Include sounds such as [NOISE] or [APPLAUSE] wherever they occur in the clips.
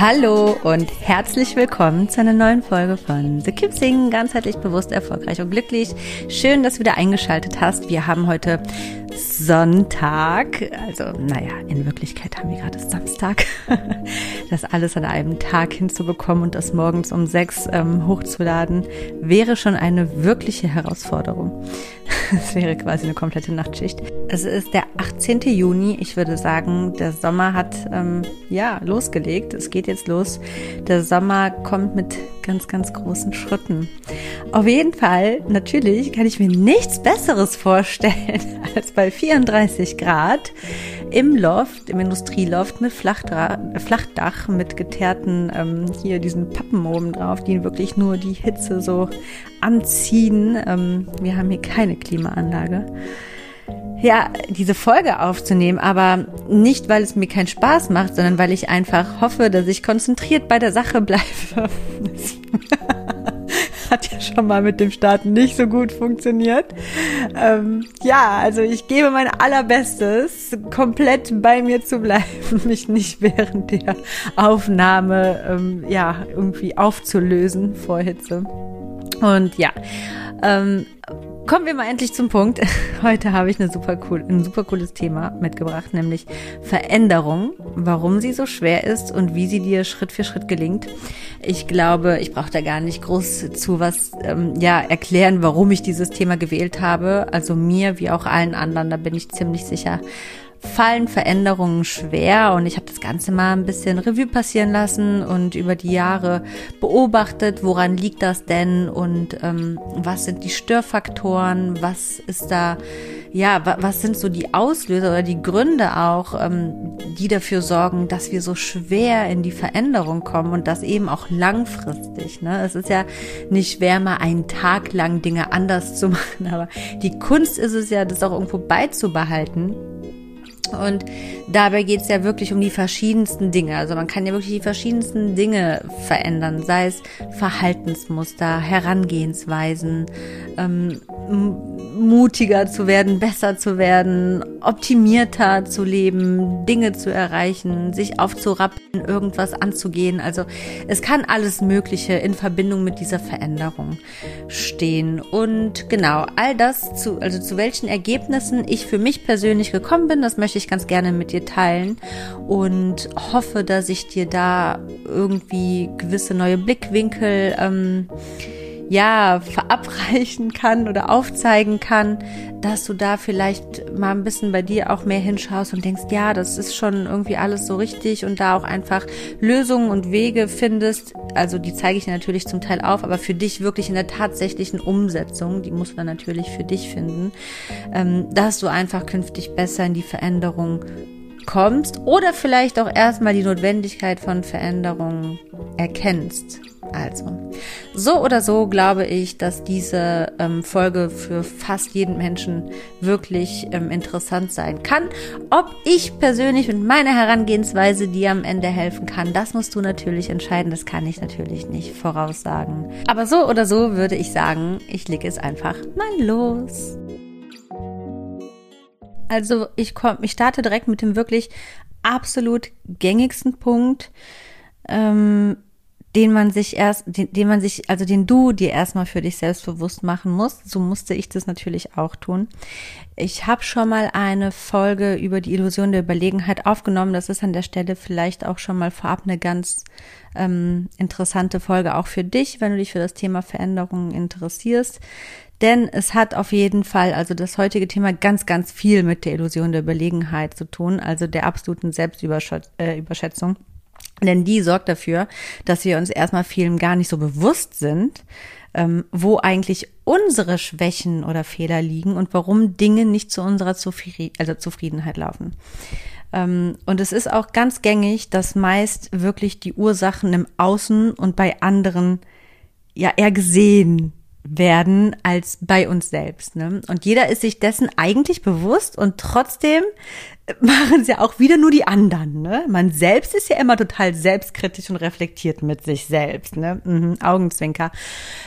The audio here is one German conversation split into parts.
Hallo und herzlich willkommen zu einer neuen Folge von The Kim Sing, ganzheitlich bewusst, erfolgreich und glücklich. Schön, dass du wieder eingeschaltet hast. Wir haben heute Sonntag, also naja, in Wirklichkeit haben wir gerade Samstag, [LAUGHS] das alles an einem Tag hinzubekommen und das morgens um sechs ähm, hochzuladen, wäre schon eine wirkliche Herausforderung. [LAUGHS] Es wäre quasi eine komplette Nachtschicht. Es ist der 18. Juni. Ich würde sagen, der Sommer hat ähm, ja losgelegt. Es geht jetzt los. Der Sommer kommt mit ganz, ganz großen Schritten. Auf jeden Fall, natürlich kann ich mir nichts Besseres vorstellen [LAUGHS] als bei 34 Grad im Loft, im Industrieloft mit Flachdra Flachdach, mit geteerten, ähm, hier diesen Pappen oben drauf, die wirklich nur die Hitze so anziehen. Ähm, wir haben hier keine Klimaanlage ja, diese Folge aufzunehmen, aber nicht, weil es mir keinen Spaß macht, sondern weil ich einfach hoffe, dass ich konzentriert bei der Sache bleibe. [LAUGHS] Hat ja schon mal mit dem Starten nicht so gut funktioniert. Ähm, ja, also ich gebe mein allerbestes, komplett bei mir zu bleiben, [LAUGHS] mich nicht während der Aufnahme ähm, ja irgendwie aufzulösen vor Hitze. Und ja, ähm, Kommen wir mal endlich zum Punkt. [LAUGHS] Heute habe ich eine super cool, ein super cooles Thema mitgebracht, nämlich Veränderung, warum sie so schwer ist und wie sie dir Schritt für Schritt gelingt. Ich glaube, ich brauche da gar nicht groß zu was ähm, ja erklären, warum ich dieses Thema gewählt habe. Also mir wie auch allen anderen, da bin ich ziemlich sicher fallen Veränderungen schwer und ich habe das Ganze mal ein bisschen Revue passieren lassen und über die Jahre beobachtet, woran liegt das denn und ähm, was sind die Störfaktoren, was ist da, ja, was sind so die Auslöser oder die Gründe auch, ähm, die dafür sorgen, dass wir so schwer in die Veränderung kommen und das eben auch langfristig. Ne? Es ist ja nicht schwer, mal einen Tag lang Dinge anders zu [LAUGHS] machen, aber die Kunst ist es ja, das auch irgendwo beizubehalten und dabei geht es ja wirklich um die verschiedensten Dinge. Also man kann ja wirklich die verschiedensten Dinge verändern, sei es Verhaltensmuster, Herangehensweisen, ähm, mutiger zu werden, besser zu werden, optimierter zu leben, Dinge zu erreichen, sich aufzurappen, irgendwas anzugehen. Also es kann alles Mögliche in Verbindung mit dieser Veränderung stehen. Und genau, all das zu, also zu welchen Ergebnissen ich für mich persönlich gekommen bin, das möchte ich ganz gerne mit dir teilen und hoffe, dass ich dir da irgendwie gewisse neue Blickwinkel ähm, ja, verabreichen kann oder aufzeigen kann, dass du da vielleicht mal ein bisschen bei dir auch mehr hinschaust und denkst, ja, das ist schon irgendwie alles so richtig und da auch einfach Lösungen und Wege findest. Also die zeige ich natürlich zum Teil auf, aber für dich wirklich in der tatsächlichen Umsetzung, die musst du dann natürlich für dich finden, ähm, dass du einfach künftig besser in die Veränderung kommst oder vielleicht auch erstmal die Notwendigkeit von Veränderungen erkennst. Also, so oder so glaube ich, dass diese ähm, Folge für fast jeden Menschen wirklich ähm, interessant sein kann. Ob ich persönlich mit meiner Herangehensweise dir am Ende helfen kann, das musst du natürlich entscheiden. Das kann ich natürlich nicht voraussagen. Aber so oder so würde ich sagen, ich lege es einfach mal los. Also ich komme, ich starte direkt mit dem wirklich absolut gängigsten Punkt. Ähm, den man sich erst, den, den man sich, also den du dir erstmal für dich selbst bewusst machen musst. So musste ich das natürlich auch tun. Ich habe schon mal eine Folge über die Illusion der Überlegenheit aufgenommen. Das ist an der Stelle vielleicht auch schon mal vorab eine ganz ähm, interessante Folge auch für dich, wenn du dich für das Thema Veränderungen interessierst. Denn es hat auf jeden Fall, also das heutige Thema, ganz, ganz viel mit der Illusion der Überlegenheit zu tun, also der absoluten Selbstüberschätzung. Äh, denn die sorgt dafür, dass wir uns erstmal vielen gar nicht so bewusst sind, ähm, wo eigentlich unsere Schwächen oder Fehler liegen und warum Dinge nicht zu unserer Zufrieden, also Zufriedenheit laufen. Ähm, und es ist auch ganz gängig, dass meist wirklich die Ursachen im Außen und bei anderen ja eher gesehen werden als bei uns selbst. Ne? Und jeder ist sich dessen eigentlich bewusst und trotzdem [LAUGHS] machen es ja auch wieder nur die anderen. Ne? Man selbst ist ja immer total selbstkritisch und reflektiert mit sich selbst. Ne? Mhm, Augenzwinker.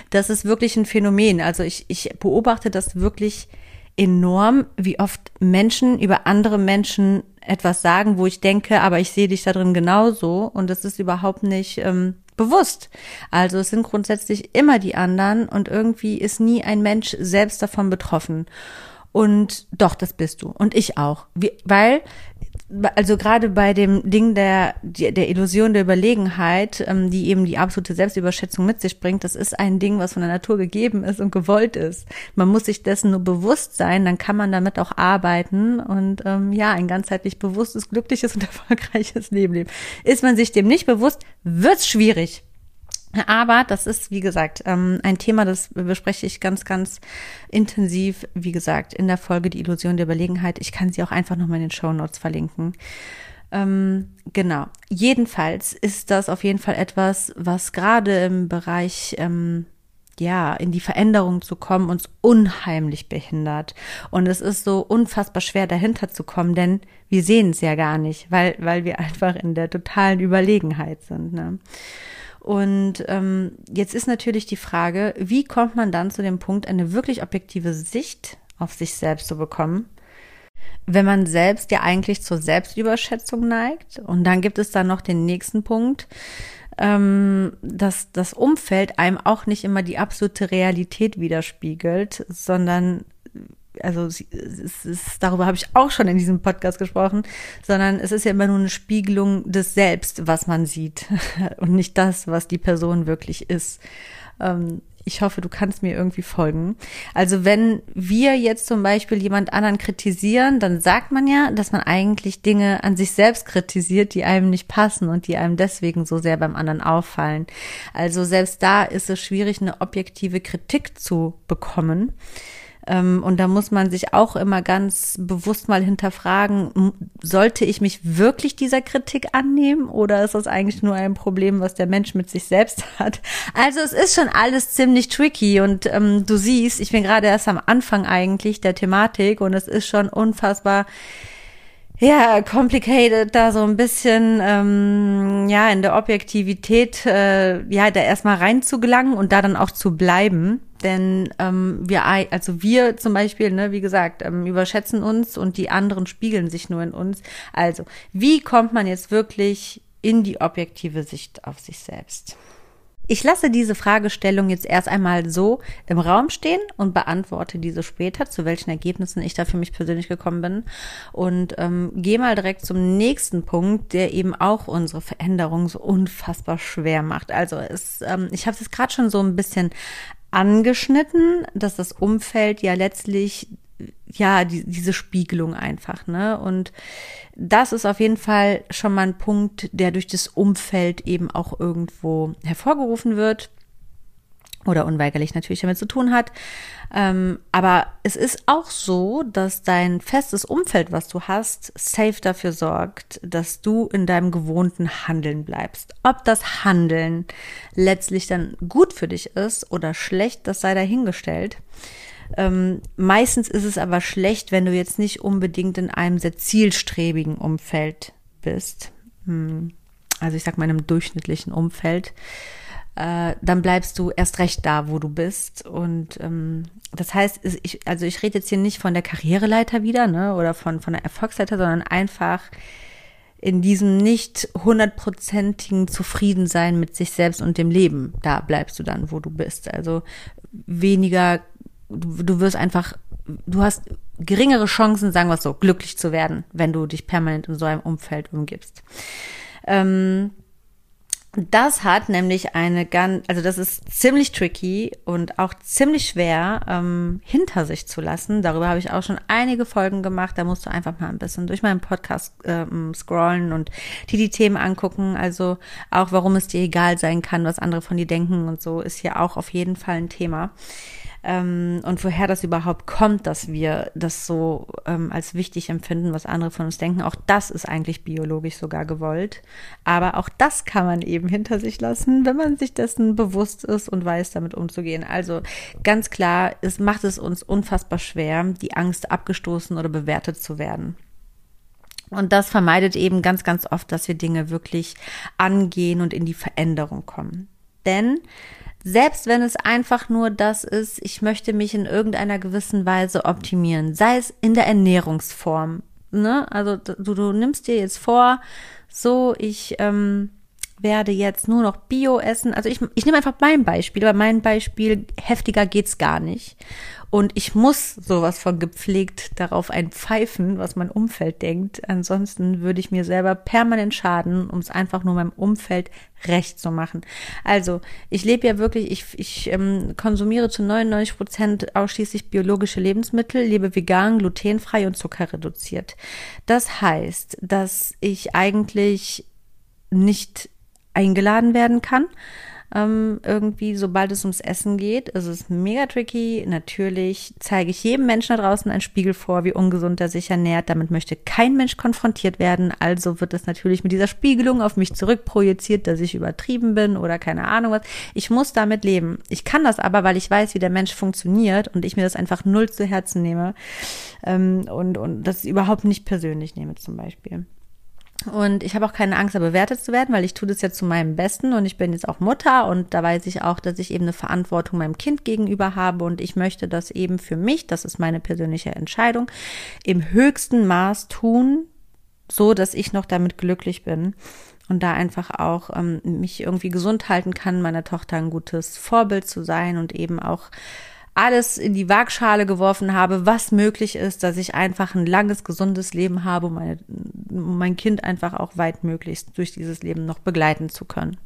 Das ist wirklich ein Phänomen. Also ich, ich beobachte das wirklich enorm, wie oft Menschen über andere Menschen etwas sagen, wo ich denke, aber ich sehe dich da drin genauso und das ist überhaupt nicht ähm, bewusst. Also es sind grundsätzlich immer die anderen und irgendwie ist nie ein Mensch selbst davon betroffen. Und doch, das bist du. Und ich auch. Wie, weil, also gerade bei dem Ding der, der Illusion der Überlegenheit, ähm, die eben die absolute Selbstüberschätzung mit sich bringt, das ist ein Ding, was von der Natur gegeben ist und gewollt ist. Man muss sich dessen nur bewusst sein, dann kann man damit auch arbeiten und ähm, ja, ein ganzheitlich bewusstes, glückliches und [LAUGHS] erfolgreiches Leben leben. Ist man sich dem nicht bewusst, wird's schwierig. Aber das ist, wie gesagt, ähm, ein Thema, das bespreche ich ganz, ganz intensiv, wie gesagt, in der Folge Die Illusion der Überlegenheit. Ich kann sie auch einfach nochmal in den Show Notes verlinken. Ähm, genau. Jedenfalls ist das auf jeden Fall etwas, was gerade im Bereich, ähm, ja, in die Veränderung zu kommen, uns unheimlich behindert. Und es ist so unfassbar schwer, dahinter zu kommen, denn wir sehen es ja gar nicht, weil, weil wir [LAUGHS] einfach in der totalen Überlegenheit sind. Ne? Und ähm, jetzt ist natürlich die Frage, wie kommt man dann zu dem Punkt, eine wirklich objektive Sicht auf sich selbst zu bekommen, wenn man selbst ja eigentlich zur Selbstüberschätzung neigt. Und dann gibt es dann noch den nächsten Punkt, ähm, dass das Umfeld einem auch nicht immer die absolute Realität widerspiegelt, sondern also es ist, darüber habe ich auch schon in diesem Podcast gesprochen, sondern es ist ja immer nur eine Spiegelung des Selbst, was man sieht [LAUGHS] und nicht das, was die Person wirklich ist. Ähm, ich hoffe, du kannst mir irgendwie folgen. Also wenn wir jetzt zum Beispiel jemand anderen kritisieren, dann sagt man ja, dass man eigentlich Dinge an sich selbst kritisiert, die einem nicht passen und die einem deswegen so sehr beim anderen auffallen. Also selbst da ist es schwierig, eine objektive Kritik zu bekommen. Ähm, und da muss man sich auch immer ganz bewusst mal hinterfragen, sollte ich mich wirklich dieser Kritik annehmen oder ist das eigentlich nur ein Problem, was der Mensch mit sich selbst [LAUGHS] hat? Also es ist schon alles ziemlich tricky und ähm, du siehst, ich bin gerade erst am Anfang eigentlich der Thematik und es ist schon unfassbar ja, complicated, da so ein bisschen, ähm, ja, in der Objektivität, äh, ja, da erstmal reinzugelangen und da dann auch zu bleiben. Denn ähm, wir, also wir zum Beispiel, ne, wie gesagt, ähm, überschätzen uns und die anderen spiegeln sich nur in uns. Also, wie kommt man jetzt wirklich in die objektive Sicht auf sich selbst? Ich lasse diese Fragestellung jetzt erst einmal so im Raum stehen und beantworte diese später, zu welchen Ergebnissen ich da für mich persönlich gekommen bin. Und ähm, gehe mal direkt zum nächsten Punkt, der eben auch unsere Veränderung so unfassbar schwer macht. Also es, ähm, ich habe es gerade schon so ein bisschen angeschnitten, dass das Umfeld ja letztlich ja die, diese Spiegelung einfach, ne? Und das ist auf jeden Fall schon mal ein Punkt, der durch das Umfeld eben auch irgendwo hervorgerufen wird oder unweigerlich natürlich damit zu tun hat. Ähm, aber es ist auch so, dass dein festes Umfeld, was du hast, safe dafür sorgt, dass du in deinem gewohnten Handeln bleibst. Ob das Handeln letztlich dann gut für dich ist oder schlecht, das sei dahingestellt. Ähm, meistens ist es aber schlecht, wenn du jetzt nicht unbedingt in einem sehr zielstrebigen Umfeld bist. Hm. Also ich sag mal in einem durchschnittlichen Umfeld. Äh, dann bleibst du erst recht da, wo du bist. Und ähm, das heißt, ich, also ich rede jetzt hier nicht von der Karriereleiter wieder, ne, oder von, von der Erfolgsleiter, sondern einfach in diesem nicht hundertprozentigen Zufriedensein mit sich selbst und dem Leben, da bleibst du dann, wo du bist. Also weniger, du, du wirst einfach, du hast geringere Chancen, sagen wir es so, glücklich zu werden, wenn du dich permanent in so einem Umfeld umgibst. Ähm, das hat nämlich eine ganz, also das ist ziemlich tricky und auch ziemlich schwer ähm, hinter sich zu lassen. Darüber habe ich auch schon einige Folgen gemacht. Da musst du einfach mal ein bisschen durch meinen Podcast ähm, scrollen und dir die Themen angucken. Also auch, warum es dir egal sein kann, was andere von dir denken und so, ist hier auch auf jeden Fall ein Thema ähm, und woher das überhaupt kommt, dass wir das so ähm, als wichtig empfinden, was andere von uns denken. Auch das ist eigentlich biologisch sogar gewollt. Aber auch das kann man eben hinter sich lassen, wenn man sich dessen bewusst ist und weiß, damit umzugehen. Also ganz klar, es macht es uns unfassbar schwer, die Angst abgestoßen oder bewertet zu werden. Und das vermeidet eben ganz, ganz oft, dass wir Dinge wirklich angehen und in die Veränderung kommen. Denn selbst wenn es einfach nur das ist, ich möchte mich in irgendeiner gewissen Weise optimieren, sei es in der Ernährungsform. Ne? Also du, du nimmst dir jetzt vor, so ich ähm, werde jetzt nur noch Bio essen. Also ich, ich nehme einfach mein Beispiel, aber mein Beispiel heftiger geht's gar nicht. Und ich muss sowas von gepflegt darauf ein Pfeifen, was mein Umfeld denkt. Ansonsten würde ich mir selber permanent schaden, um es einfach nur meinem Umfeld recht zu machen. Also, ich lebe ja wirklich, ich, ich ähm, konsumiere zu 99 Prozent ausschließlich biologische Lebensmittel, lebe vegan, glutenfrei und zuckerreduziert. Das heißt, dass ich eigentlich nicht eingeladen werden kann ähm, irgendwie, sobald es ums Essen geht. Es ist mega tricky. Natürlich zeige ich jedem Menschen da draußen einen Spiegel vor, wie ungesund er sich ernährt. Damit möchte kein Mensch konfrontiert werden. Also wird es natürlich mit dieser Spiegelung auf mich zurückprojiziert, dass ich übertrieben bin oder keine Ahnung was. Ich muss damit leben. Ich kann das aber, weil ich weiß, wie der Mensch funktioniert und ich mir das einfach null zu Herzen nehme ähm, und, und das überhaupt nicht persönlich nehme zum Beispiel. Und ich habe auch keine Angst, da bewertet zu werden, weil ich tue das ja zu meinem Besten und ich bin jetzt auch Mutter und da weiß ich auch, dass ich eben eine Verantwortung meinem Kind gegenüber habe und ich möchte das eben für mich, das ist meine persönliche Entscheidung, im höchsten Maß tun, so dass ich noch damit glücklich bin und da einfach auch ähm, mich irgendwie gesund halten kann, meiner Tochter ein gutes Vorbild zu sein und eben auch alles in die Waagschale geworfen habe, was möglich ist, dass ich einfach ein langes, gesundes Leben habe, um, meine, mein Kind einfach auch weit möglichst durch dieses Leben noch begleiten zu können.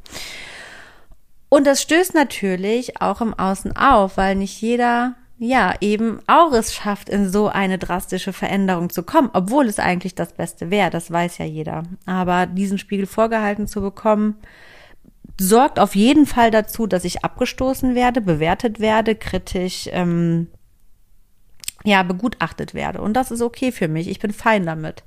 Und das stößt natürlich auch im Außen auf, weil nicht jeder ja, eben auch es schafft, in so eine drastische Veränderung zu kommen, obwohl es eigentlich das Beste wäre, das weiß ja jeder. Aber diesen Spiegel vorgehalten zu bekommen, sorgt auf jeden Fall dazu, dass ich abgestoßen werde, bewertet werde, kritisch ähm, ja begutachtet werde. Und das ist okay für mich. Ich bin fein damit.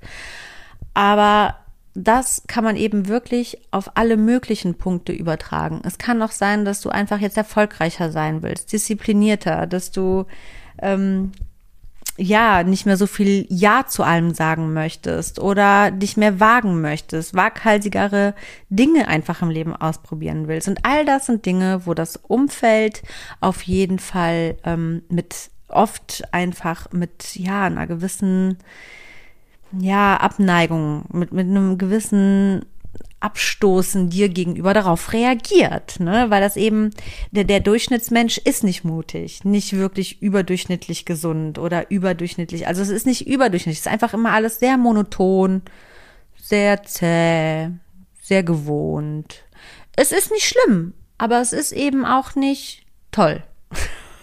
Aber das kann man eben wirklich auf alle möglichen Punkte übertragen. Es kann auch sein, dass du einfach jetzt erfolgreicher sein willst, disziplinierter, dass du ähm, ja, nicht mehr so viel Ja zu allem sagen möchtest oder dich mehr wagen möchtest, waghalsigere Dinge einfach im Leben ausprobieren willst. Und all das sind Dinge, wo das Umfeld auf jeden Fall ähm, mit oft einfach mit ja einer gewissen ja Abneigung mit mit einem gewissen Abstoßen dir gegenüber darauf reagiert, ne? Weil das eben, der, der Durchschnittsmensch ist nicht mutig, nicht wirklich überdurchschnittlich gesund oder überdurchschnittlich. Also es ist nicht überdurchschnittlich, es ist einfach immer alles sehr monoton, sehr zäh, sehr gewohnt. Es ist nicht schlimm, aber es ist eben auch nicht toll.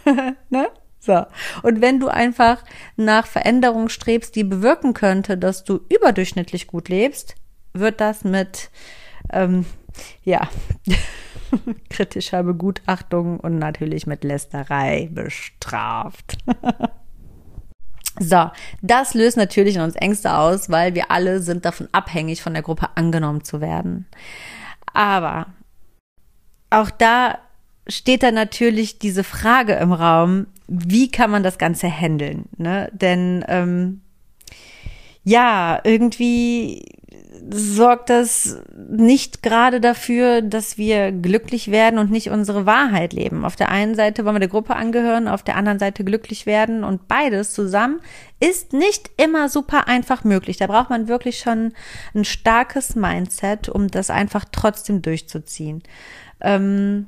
[LAUGHS] ne? So. Und wenn du einfach nach Veränderung strebst, die bewirken könnte, dass du überdurchschnittlich gut lebst, wird das mit, ähm, ja, [LAUGHS] kritischer Begutachtung und natürlich mit Lästerei bestraft. [LAUGHS] so, das löst natürlich in uns Ängste aus, weil wir alle sind davon abhängig, von der Gruppe angenommen zu werden. Aber auch da steht da natürlich diese Frage im Raum, wie kann man das Ganze handeln? Ne? Denn ähm, ja, irgendwie sorgt das nicht gerade dafür, dass wir glücklich werden und nicht unsere Wahrheit leben. Auf der einen Seite wollen wir der Gruppe angehören, auf der anderen Seite glücklich werden und beides zusammen ist nicht immer super einfach möglich. Da braucht man wirklich schon ein starkes Mindset, um das einfach trotzdem durchzuziehen. Ähm,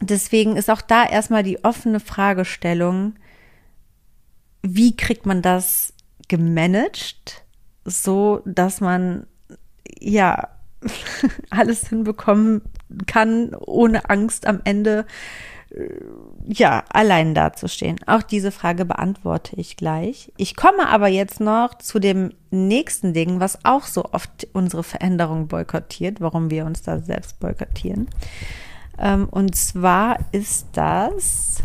deswegen ist auch da erstmal die offene Fragestellung, wie kriegt man das gemanagt, so dass man ja [LAUGHS] alles hinbekommen kann, ohne Angst am Ende äh, ja, allein dazustehen. Auch diese Frage beantworte ich gleich. Ich komme aber jetzt noch zu dem nächsten Ding, was auch so oft unsere Veränderung boykottiert, warum wir uns da selbst boykottieren. Ähm, und zwar ist das,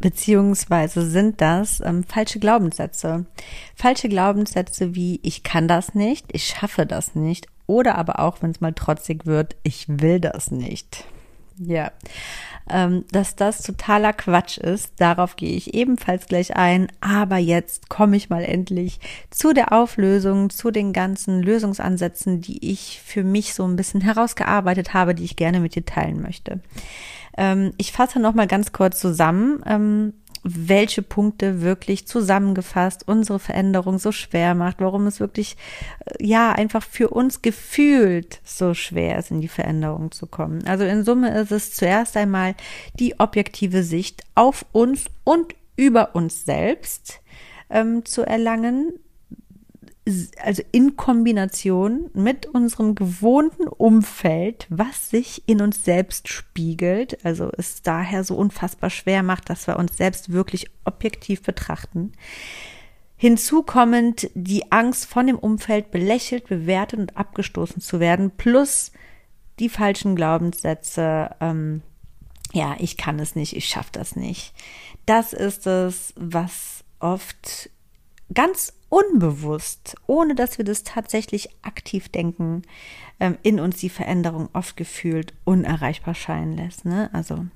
beziehungsweise sind das ähm, falsche Glaubenssätze. Falsche Glaubenssätze wie ich kann das nicht, ich schaffe das nicht oder aber auch, wenn es mal trotzig wird, ich will das nicht. Ja, ähm, dass das totaler Quatsch ist, darauf gehe ich ebenfalls gleich ein. Aber jetzt komme ich mal endlich zu der Auflösung, zu den ganzen Lösungsansätzen, die ich für mich so ein bisschen herausgearbeitet habe, die ich gerne mit dir teilen möchte. Ähm, ich fasse noch mal ganz kurz zusammen, ähm, welche Punkte wirklich zusammengefasst unsere Veränderung so schwer macht, warum es wirklich, äh, ja, einfach für uns gefühlt so schwer ist, in die Veränderung zu kommen. Also in Summe ist es zuerst einmal die objektive Sicht auf uns und über uns selbst ähm, zu erlangen, also in Kombination mit unserem gewohnten Umfeld, was sich in uns selbst spiegelt, also es daher so unfassbar schwer macht, dass wir uns selbst wirklich objektiv betrachten. Hinzu kommend die Angst von dem Umfeld belächelt, bewertet und abgestoßen zu werden, plus die falschen Glaubenssätze, ähm, ja, ich kann es nicht, ich schaffe das nicht. Das ist es, was oft ganz unbewusst, ohne dass wir das tatsächlich aktiv denken, ähm, in uns die Veränderung oft gefühlt unerreichbar scheinen lässt. Ne? Also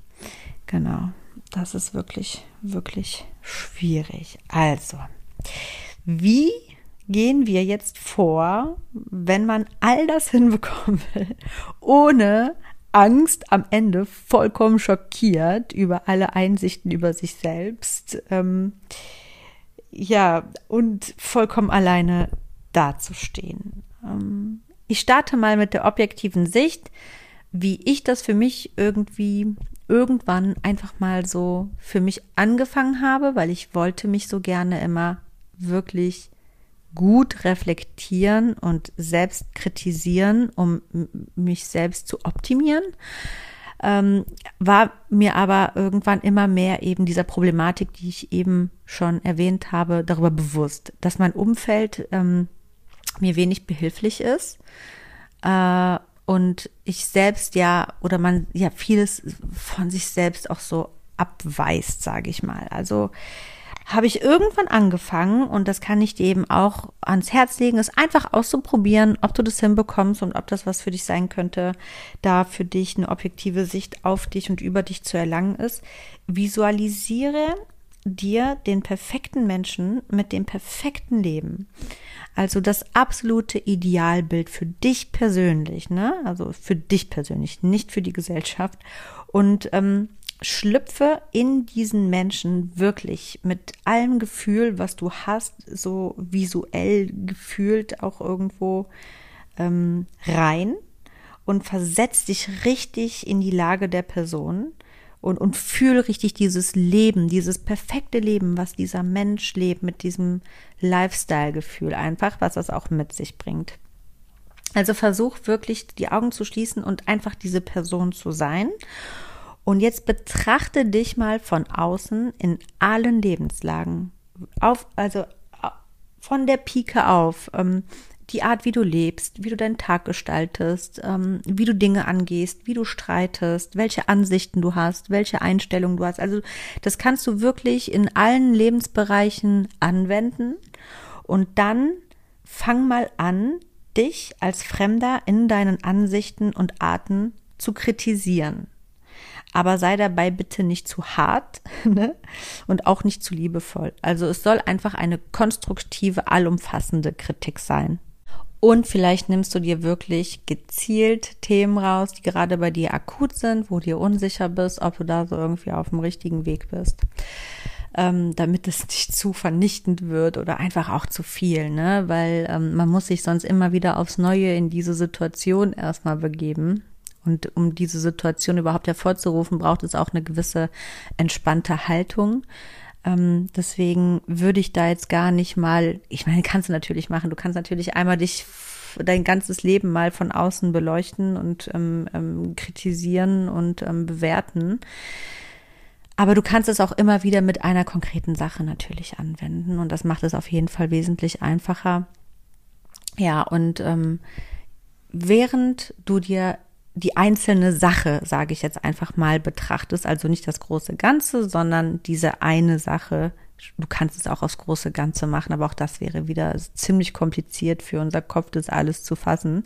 genau, das ist wirklich, wirklich schwierig. Also, wie gehen wir jetzt vor, wenn man all das [LAUGHS] hinbekommen will, ohne Angst am Ende vollkommen schockiert über alle Einsichten über sich selbst? Ähm, ja, und vollkommen alleine dazustehen. Ähm, ich starte mal mit der objektiven Sicht, wie ich das für mich irgendwie irgendwann einfach mal so für mich angefangen habe, weil ich wollte mich so gerne immer wirklich gut reflektieren und selbst kritisieren, um mich selbst zu optimieren ähm, war mir aber irgendwann immer mehr eben dieser Problematik, die ich eben schon erwähnt habe, darüber bewusst, dass mein Umfeld ähm, mir wenig behilflich ist äh, und ich selbst ja oder man ja vieles von sich selbst auch so abweist, sage ich mal. Also habe ich irgendwann angefangen, und das kann ich dir eben auch ans Herz legen, es einfach auszuprobieren, ob du das hinbekommst und ob das was für dich sein könnte, da für dich eine objektive Sicht auf dich und über dich zu erlangen ist. Visualisiere dir den perfekten Menschen mit dem perfekten Leben. Also das absolute Idealbild für dich persönlich, ne? Also für dich persönlich, nicht für die Gesellschaft. Und ähm, schlüpfe in diesen Menschen wirklich mit allem Gefühl, was du hast, so visuell gefühlt auch irgendwo ähm, rein und versetz dich richtig in die Lage der Person und, und fühl richtig dieses Leben, dieses perfekte Leben, was dieser Mensch lebt, mit diesem Lifestyle-Gefühl einfach, was das auch mit sich bringt. Also versuch wirklich die Augen zu schließen und einfach diese Person zu sein und jetzt betrachte dich mal von außen in allen Lebenslagen. Auf, also von der Pike auf. Ähm, die Art, wie du lebst, wie du deinen Tag gestaltest, ähm, wie du Dinge angehst, wie du streitest, welche Ansichten du hast, welche Einstellungen du hast. Also das kannst du wirklich in allen Lebensbereichen anwenden und dann fang mal an, dich als Fremder in deinen Ansichten und Arten zu kritisieren aber sei dabei bitte nicht zu hart [LAUGHS] ne? und auch nicht zu liebevoll. Also es soll einfach eine konstruktive, allumfassende Kritik sein. Und vielleicht nimmst du dir wirklich gezielt Themen raus, die gerade bei dir akut sind, wo dir unsicher bist, ob du da so irgendwie auf dem richtigen Weg bist. Ähm, damit es nicht zu vernichtend wird oder einfach auch zu viel, ne? Weil ähm, man muss sich sonst immer wieder aufs Neue in diese Situation erstmal begeben. Und um diese Situation überhaupt hervorzurufen, braucht es auch eine gewisse entspannte Haltung. Ähm, deswegen würde ich da jetzt gar nicht mal, ich meine, kannst du natürlich machen. Du kannst natürlich einmal dich dein ganzes Leben mal von außen beleuchten und ähm, ähm, kritisieren und ähm, bewerten. Aber du kannst es auch immer wieder mit einer konkreten Sache natürlich anwenden und das macht es auf jeden Fall wesentlich einfacher. Ja, und ähm, während du dir die einzelne Sache, sage ich jetzt einfach mal, betrachtest, also nicht das große Ganze, sondern diese eine Sache. Du kannst es auch aufs große Ganze machen, aber auch das wäre wieder ziemlich kompliziert für unser Kopf, das alles zu fassen.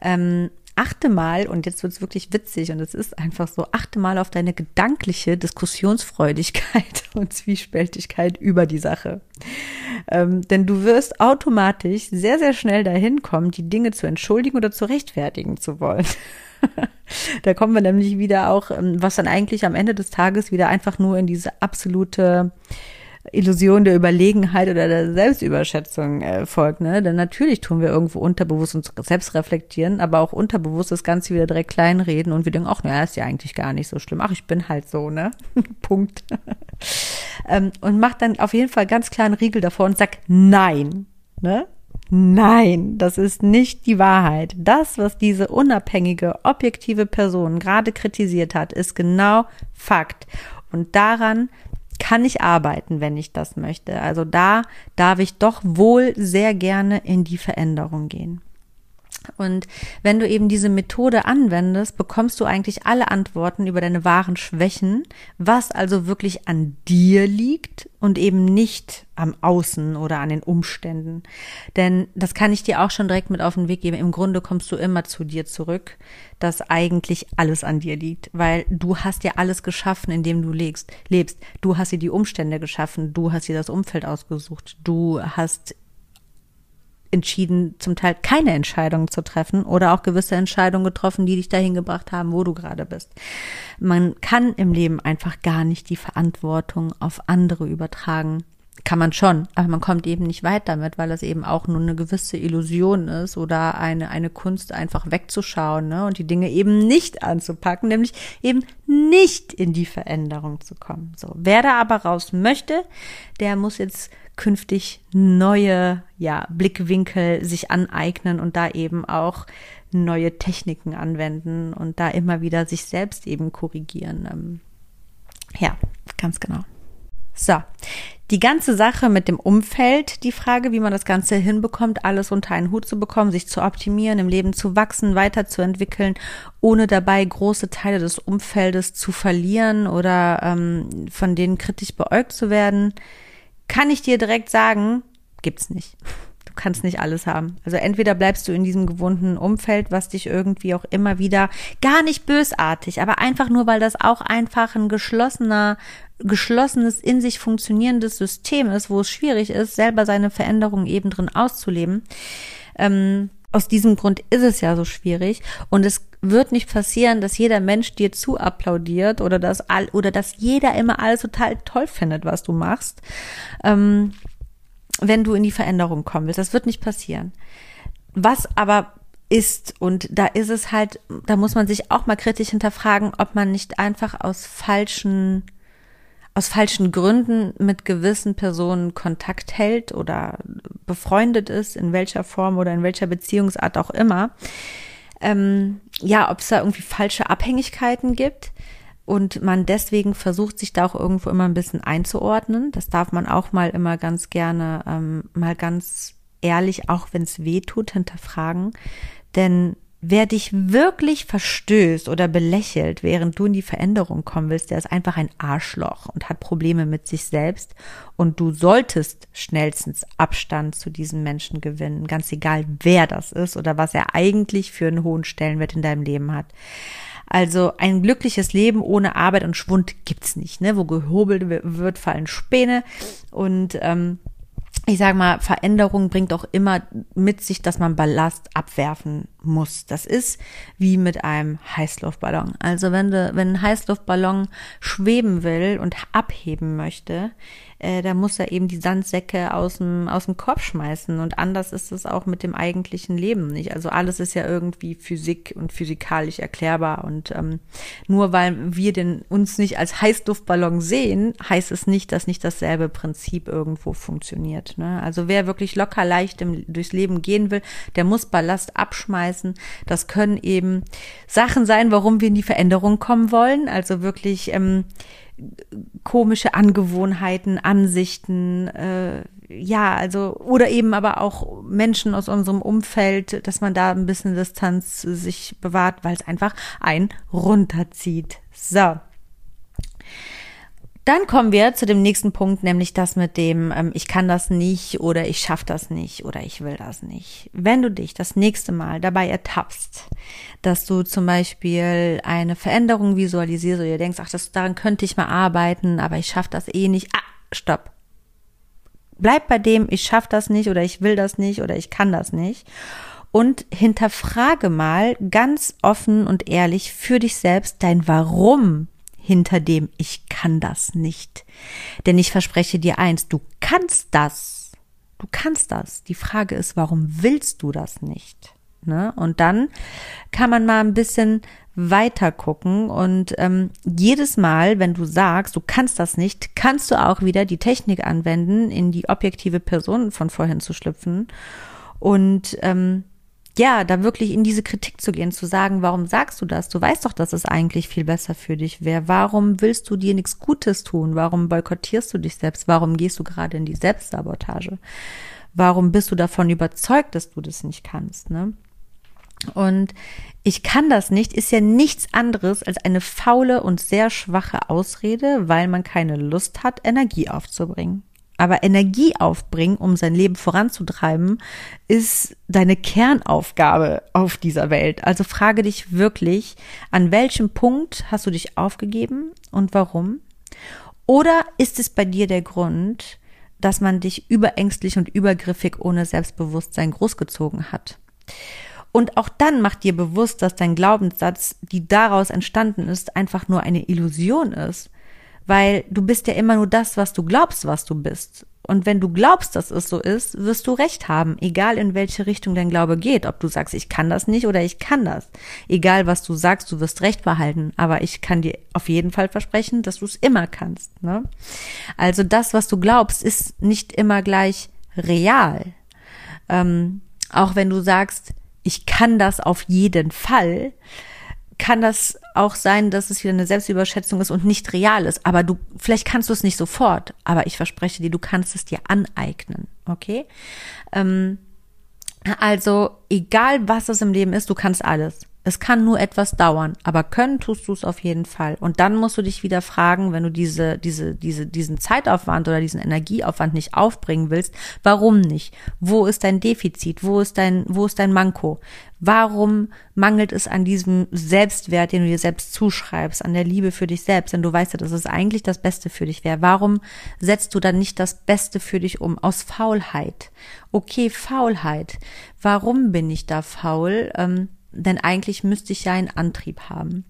Ähm, achte mal, und jetzt wird es wirklich witzig und es ist einfach so, achte mal auf deine gedankliche Diskussionsfreudigkeit [LAUGHS] und Zwiespältigkeit über die Sache. Ähm, denn du wirst automatisch sehr, sehr schnell dahin kommen, die Dinge zu entschuldigen oder zu rechtfertigen zu wollen. [LAUGHS] da kommen wir nämlich wieder auch, ähm, was dann eigentlich am Ende des Tages wieder einfach nur in diese absolute Illusion der Überlegenheit oder der Selbstüberschätzung äh, folgt. Ne? Denn natürlich tun wir irgendwo unterbewusst uns selbst reflektieren, aber auch unterbewusst das Ganze wieder direkt kleinreden und wir denken, ach, naja, ist ja eigentlich gar nicht so schlimm. Ach, ich bin halt so, ne? [LAUGHS] Punkt. [LAUGHS] ähm, und macht dann auf jeden Fall ganz klar einen Riegel davor und sagt nein. Ne? Nein, das ist nicht die Wahrheit. Das, was diese unabhängige, objektive Person gerade kritisiert hat, ist genau Fakt. Und daran kann ich arbeiten, wenn ich das möchte. Also da darf ich doch wohl sehr gerne in die Veränderung gehen. Und wenn du eben diese Methode anwendest, bekommst du eigentlich alle Antworten über deine wahren Schwächen, was also wirklich an dir liegt und eben nicht am Außen oder an den Umständen. Denn das kann ich dir auch schon direkt mit auf den Weg geben. Im Grunde kommst du immer zu dir zurück, dass eigentlich alles an dir liegt, weil du hast ja alles geschaffen, in dem du lebst. lebst. Du hast dir die Umstände geschaffen, du hast dir das Umfeld ausgesucht, du hast entschieden, zum Teil keine Entscheidungen zu treffen oder auch gewisse Entscheidungen getroffen, die dich dahin gebracht haben, wo du gerade bist. Man kann im Leben einfach gar nicht die Verantwortung auf andere übertragen. Kann man schon, aber man kommt eben nicht weit damit, weil es eben auch nur eine gewisse Illusion ist oder eine, eine Kunst einfach wegzuschauen ne, und die Dinge eben nicht anzupacken, nämlich eben nicht in die Veränderung zu kommen. So, wer da aber raus möchte, der muss jetzt künftig neue ja, Blickwinkel sich aneignen und da eben auch neue Techniken anwenden und da immer wieder sich selbst eben korrigieren. Ähm, ja, ganz genau. So, die ganze Sache mit dem Umfeld, die Frage, wie man das Ganze hinbekommt, alles unter einen Hut zu bekommen, sich zu optimieren, im Leben zu wachsen, weiterzuentwickeln, ohne dabei große Teile des Umfeldes zu verlieren oder ähm, von denen kritisch beäugt zu werden kann ich dir direkt sagen, gibt's nicht. Du kannst nicht alles haben. Also entweder bleibst du in diesem gewohnten Umfeld, was dich irgendwie auch immer wieder gar nicht bösartig, aber einfach nur, weil das auch einfach ein geschlossener, geschlossenes, in sich funktionierendes System ist, wo es schwierig ist, selber seine Veränderungen eben drin auszuleben. Ähm, aus diesem Grund ist es ja so schwierig und es wird nicht passieren, dass jeder Mensch dir zu applaudiert oder dass all, oder dass jeder immer alles total toll findet, was du machst, ähm, wenn du in die Veränderung kommen willst. Das wird nicht passieren. Was aber ist und da ist es halt, da muss man sich auch mal kritisch hinterfragen, ob man nicht einfach aus falschen aus falschen Gründen mit gewissen Personen Kontakt hält oder befreundet ist, in welcher Form oder in welcher Beziehungsart auch immer. Ähm, ja, ob es da irgendwie falsche Abhängigkeiten gibt und man deswegen versucht, sich da auch irgendwo immer ein bisschen einzuordnen. Das darf man auch mal immer ganz gerne, ähm, mal ganz ehrlich, auch wenn es weh tut, hinterfragen. Denn Wer dich wirklich verstößt oder belächelt, während du in die Veränderung kommen willst, der ist einfach ein Arschloch und hat Probleme mit sich selbst. Und du solltest schnellstens Abstand zu diesen Menschen gewinnen, ganz egal wer das ist oder was er eigentlich für einen hohen Stellenwert in deinem Leben hat. Also ein glückliches Leben ohne Arbeit und Schwund gibt's nicht, ne? Wo gehobelt wird, fallen Späne und ähm, ich sage mal, Veränderung bringt auch immer mit sich, dass man Ballast abwerfen muss. Das ist wie mit einem Heißluftballon. Also wenn du, wenn ein Heißluftballon schweben will und abheben möchte, äh, da muss er eben die Sandsäcke aus dem, aus dem Korb schmeißen. Und anders ist es auch mit dem eigentlichen Leben nicht. Also alles ist ja irgendwie Physik und physikalisch erklärbar. Und ähm, nur weil wir den, uns nicht als Heißluftballon sehen, heißt es nicht, dass nicht dasselbe Prinzip irgendwo funktioniert. Ne? Also wer wirklich locker leicht im, durchs Leben gehen will, der muss Ballast abschmeißen. Das können eben Sachen sein, warum wir in die Veränderung kommen wollen. Also wirklich ähm, komische Angewohnheiten, Ansichten, äh, ja, also, oder eben aber auch Menschen aus unserem Umfeld, dass man da ein bisschen Distanz sich bewahrt, weil es einfach ein runterzieht. So. Dann kommen wir zu dem nächsten Punkt, nämlich das mit dem, ähm, ich kann das nicht oder ich schaffe das nicht oder ich will das nicht. Wenn du dich das nächste Mal dabei ertappst, dass du zum Beispiel eine Veränderung visualisierst oder denkst, ach, das, daran könnte ich mal arbeiten, aber ich schaffe das eh nicht. Ah, stopp. Bleib bei dem, ich schaffe das nicht oder ich will das nicht oder ich kann das nicht. Und hinterfrage mal ganz offen und ehrlich für dich selbst dein Warum hinter dem ich kann das nicht. Denn ich verspreche dir eins, du kannst das. Du kannst das. Die Frage ist, warum willst du das nicht? Ne? Und dann kann man mal ein bisschen weiter gucken und ähm, jedes Mal, wenn du sagst, du kannst das nicht, kannst du auch wieder die Technik anwenden, in die objektive Person von vorhin zu schlüpfen und ähm, ja, da wirklich in diese Kritik zu gehen, zu sagen, warum sagst du das? Du weißt doch, dass es eigentlich viel besser für dich wäre. Warum willst du dir nichts Gutes tun? Warum boykottierst du dich selbst? Warum gehst du gerade in die Selbstsabotage? Warum bist du davon überzeugt, dass du das nicht kannst? Ne? Und ich kann das nicht, ist ja nichts anderes als eine faule und sehr schwache Ausrede, weil man keine Lust hat, Energie aufzubringen. Aber Energie aufbringen, um sein Leben voranzutreiben, ist deine Kernaufgabe auf dieser Welt. Also frage dich wirklich, an welchem Punkt hast du dich aufgegeben und warum? Oder ist es bei dir der Grund, dass man dich überängstlich und übergriffig ohne Selbstbewusstsein großgezogen hat? Und auch dann macht dir bewusst, dass dein Glaubenssatz, die daraus entstanden ist, einfach nur eine Illusion ist weil du bist ja immer nur das, was du glaubst, was du bist. Und wenn du glaubst, dass es so ist, wirst du recht haben, egal in welche Richtung dein Glaube geht. Ob du sagst, ich kann das nicht oder ich kann das. Egal was du sagst, du wirst recht behalten. Aber ich kann dir auf jeden Fall versprechen, dass du es immer kannst. Ne? Also das, was du glaubst, ist nicht immer gleich real. Ähm, auch wenn du sagst, ich kann das auf jeden Fall, kann das auch sein, dass es wieder eine Selbstüberschätzung ist und nicht real ist. Aber du, vielleicht kannst du es nicht sofort, aber ich verspreche dir, du kannst es dir aneignen. Okay? Ähm, also, egal was es im Leben ist, du kannst alles. Es kann nur etwas dauern, aber können tust du es auf jeden Fall. Und dann musst du dich wieder fragen, wenn du diese, diese, diese, diesen Zeitaufwand oder diesen Energieaufwand nicht aufbringen willst, warum nicht? Wo ist dein Defizit? Wo ist dein, wo ist dein Manko? Warum mangelt es an diesem Selbstwert, den du dir selbst zuschreibst, an der Liebe für dich selbst? Denn du weißt ja, dass es eigentlich das Beste für dich wäre. Warum setzt du dann nicht das Beste für dich um? Aus Faulheit. Okay, Faulheit. Warum bin ich da faul? Ähm, denn eigentlich müsste ich ja einen Antrieb haben.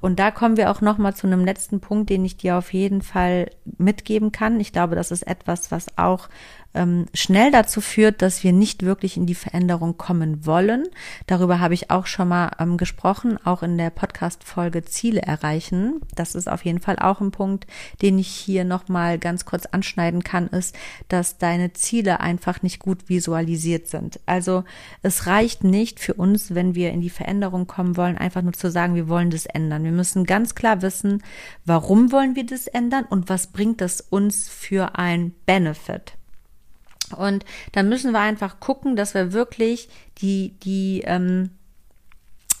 Und da kommen wir auch noch mal zu einem letzten Punkt, den ich dir auf jeden Fall mitgeben kann. Ich glaube, das ist etwas, was auch ähm, schnell dazu führt, dass wir nicht wirklich in die Veränderung kommen wollen. Darüber habe ich auch schon mal ähm, gesprochen, auch in der Podcast-Folge Ziele erreichen. Das ist auf jeden Fall auch ein Punkt, den ich hier nochmal ganz kurz anschneiden kann, ist, dass deine Ziele einfach nicht gut visualisiert sind. Also es reicht nicht für uns, wenn wir in die Veränderung kommen wollen, einfach nur zu sagen, wir wollen das ändern. Wir müssen ganz klar wissen, warum wollen wir das ändern und was bringt das uns für ein Benefit. Und da müssen wir einfach gucken, dass wir wirklich die, die ähm,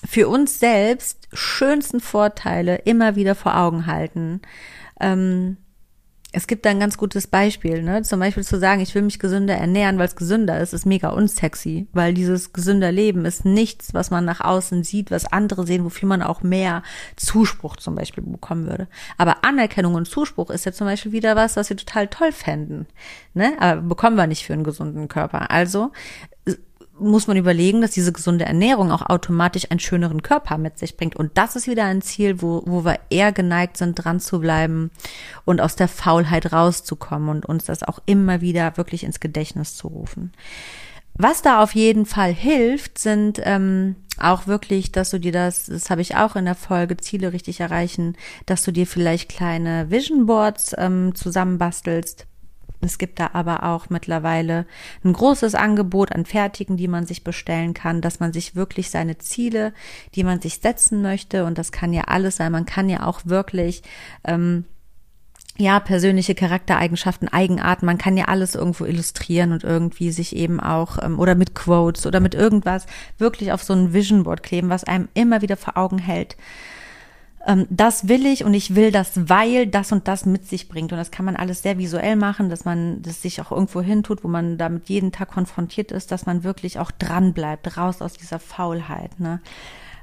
für uns selbst schönsten Vorteile immer wieder vor Augen halten. Ähm, es gibt da ein ganz gutes Beispiel, ne? Zum Beispiel zu sagen, ich will mich gesünder ernähren, weil es gesünder ist, ist mega unsexy, weil dieses gesünder Leben ist nichts, was man nach außen sieht, was andere sehen, wofür man auch mehr Zuspruch zum Beispiel bekommen würde. Aber Anerkennung und Zuspruch ist ja zum Beispiel wieder was, was wir total toll fänden, ne? Aber bekommen wir nicht für einen gesunden Körper. Also muss man überlegen, dass diese gesunde Ernährung auch automatisch einen schöneren Körper mit sich bringt. Und das ist wieder ein Ziel, wo, wo wir eher geneigt sind, dran zu bleiben und aus der Faulheit rauszukommen und uns das auch immer wieder wirklich ins Gedächtnis zu rufen. Was da auf jeden Fall hilft, sind ähm, auch wirklich, dass du dir das, das habe ich auch in der Folge Ziele richtig erreichen, dass du dir vielleicht kleine Vision Boards ähm, zusammenbastelst es gibt da aber auch mittlerweile ein großes Angebot an Fertigen, die man sich bestellen kann, dass man sich wirklich seine Ziele, die man sich setzen möchte, und das kann ja alles sein, man kann ja auch wirklich ähm, ja, persönliche Charaktereigenschaften, Eigenarten, man kann ja alles irgendwo illustrieren und irgendwie sich eben auch, ähm, oder mit Quotes oder mit irgendwas wirklich auf so ein Vision Board kleben, was einem immer wieder vor Augen hält, ähm, das will ich und ich will das, weil das und das mit sich bringt. Und das kann man alles sehr visuell machen, dass man das sich auch irgendwo hin tut, wo man damit jeden Tag konfrontiert ist, dass man wirklich auch dran bleibt, raus aus dieser Faulheit. Ne?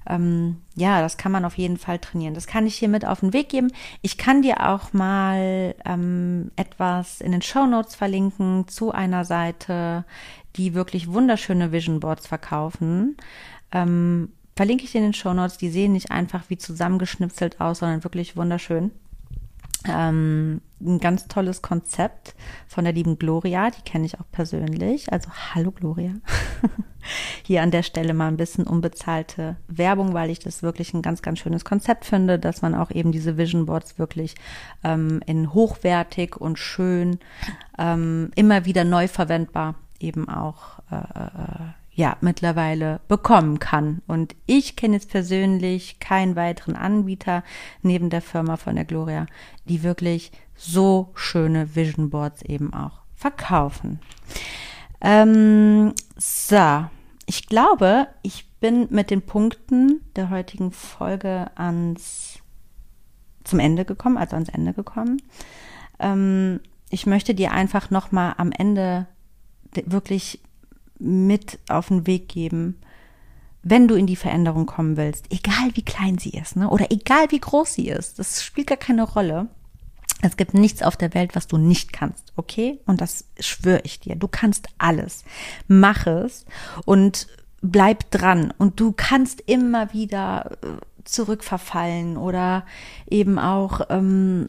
Ähm, ja, das kann man auf jeden Fall trainieren. Das kann ich hier mit auf den Weg geben. Ich kann dir auch mal ähm, etwas in den Show Notes verlinken zu einer Seite, die wirklich wunderschöne Vision Boards verkaufen. Ähm, verlinke ich dir in den Show Notes. Die sehen nicht einfach wie zusammengeschnipselt aus, sondern wirklich wunderschön. Ähm, ein ganz tolles Konzept von der lieben Gloria, die kenne ich auch persönlich. Also hallo Gloria. [LAUGHS] Hier an der Stelle mal ein bisschen unbezahlte Werbung, weil ich das wirklich ein ganz, ganz schönes Konzept finde, dass man auch eben diese Vision Boards wirklich ähm, in hochwertig und schön ähm, immer wieder neu verwendbar eben auch äh, äh ja mittlerweile bekommen kann. Und ich kenne jetzt persönlich keinen weiteren Anbieter neben der Firma von der Gloria, die wirklich so schöne Vision Boards eben auch verkaufen. Ähm, so, ich glaube, ich bin mit den Punkten der heutigen Folge ans zum Ende gekommen, also ans Ende gekommen. Ähm, ich möchte dir einfach noch mal am Ende wirklich mit auf den Weg geben, wenn du in die Veränderung kommen willst, egal wie klein sie ist, ne? oder egal wie groß sie ist, das spielt gar keine Rolle. Es gibt nichts auf der Welt, was du nicht kannst, okay? Und das schwöre ich dir. Du kannst alles. Mach es und bleib dran. Und du kannst immer wieder äh, zurückverfallen oder eben auch ähm,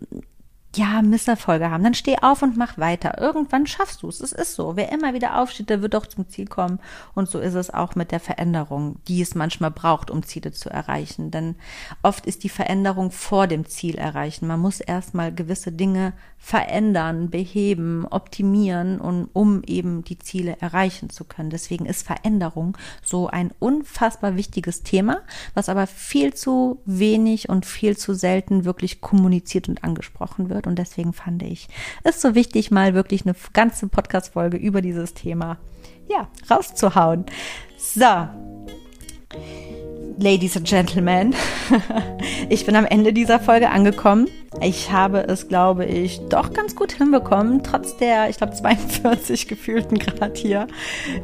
ja, Misserfolge haben, dann steh auf und mach weiter. Irgendwann schaffst du es. Es ist so. Wer immer wieder aufsteht, der wird doch zum Ziel kommen. Und so ist es auch mit der Veränderung, die es manchmal braucht, um Ziele zu erreichen. Denn oft ist die Veränderung vor dem Ziel erreichen. Man muss erstmal gewisse Dinge verändern, beheben, optimieren und um eben die Ziele erreichen zu können. Deswegen ist Veränderung so ein unfassbar wichtiges Thema, was aber viel zu wenig und viel zu selten wirklich kommuniziert und angesprochen wird. Und deswegen fand ich es so wichtig, mal wirklich eine ganze Podcast-Folge über dieses Thema, ja, rauszuhauen. So. Ladies and Gentlemen, [LAUGHS] ich bin am Ende dieser Folge angekommen. Ich habe es, glaube ich, doch ganz gut hinbekommen, trotz der, ich glaube, [LAUGHS] 42 gefühlten Grad hier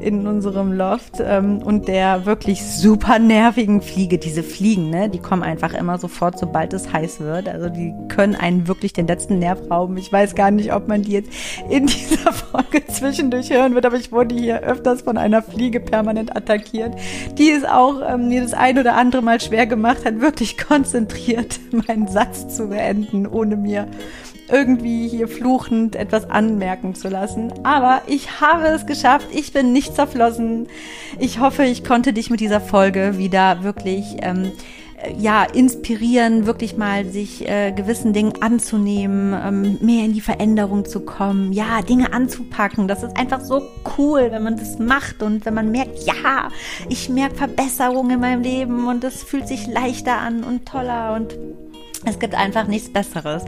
in unserem Loft ähm, und der wirklich super nervigen Fliege. Diese Fliegen, ne, die kommen einfach immer sofort, sobald es heiß wird. Also die können einen wirklich den letzten Nerv rauben. Ich weiß gar nicht, ob man die jetzt in [LAUGHS] dieser Folge zwischendurch hören wird, aber ich wurde hier öfters von einer Fliege permanent attackiert. Die ist auch ähm, das eine oder andere Mal schwer gemacht hat, wirklich konzentriert [LAUGHS] meinen Satz zu beenden, ohne mir irgendwie hier fluchend etwas anmerken zu lassen. Aber ich habe es geschafft. Ich bin nicht zerflossen. Ich hoffe, ich konnte dich mit dieser Folge wieder wirklich ähm, ja, inspirieren, wirklich mal sich äh, gewissen Dingen anzunehmen, ähm, mehr in die Veränderung zu kommen, ja, Dinge anzupacken. Das ist einfach so cool, wenn man das macht und wenn man merkt, ja, ich merke Verbesserungen in meinem Leben und es fühlt sich leichter an und toller und Es gibt einfach nichts Besseres.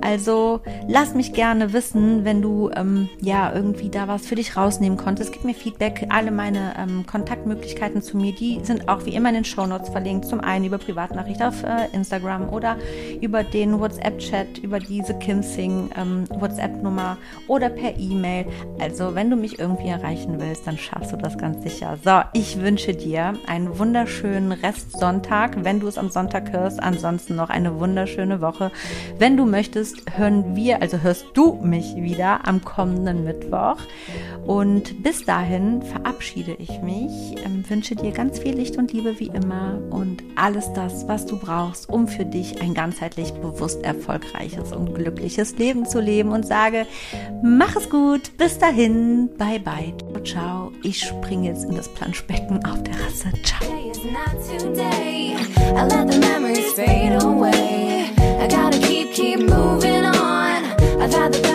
Also lass mich gerne wissen, wenn du ähm, ja irgendwie da was für dich rausnehmen konntest. Gib mir Feedback. Alle meine ähm, Kontaktmöglichkeiten zu mir, die sind auch wie immer in den Show Notes verlinkt. Zum einen über Privatnachricht auf äh, Instagram oder über den WhatsApp-Chat, über diese Kimsing ähm, WhatsApp-Nummer oder per E-Mail. Also wenn du mich irgendwie erreichen willst, dann schaffst du das ganz sicher. So, ich wünsche dir einen wunderschönen Restsonntag, wenn du es am Sonntag hörst. Ansonsten noch eine wunderschöne wunderschöne Woche. Wenn du möchtest, hören wir, also hörst du mich wieder am kommenden Mittwoch. Und bis dahin verabschiede ich mich, ähm, wünsche dir ganz viel Licht und Liebe wie immer und alles das, was du brauchst, um für dich ein ganzheitlich bewusst erfolgreiches und glückliches Leben zu leben und sage, mach es gut, bis dahin, bye bye, ciao, ich springe jetzt in das Planschbecken auf der Rasse, ciao. I gotta keep, keep moving on. I've had the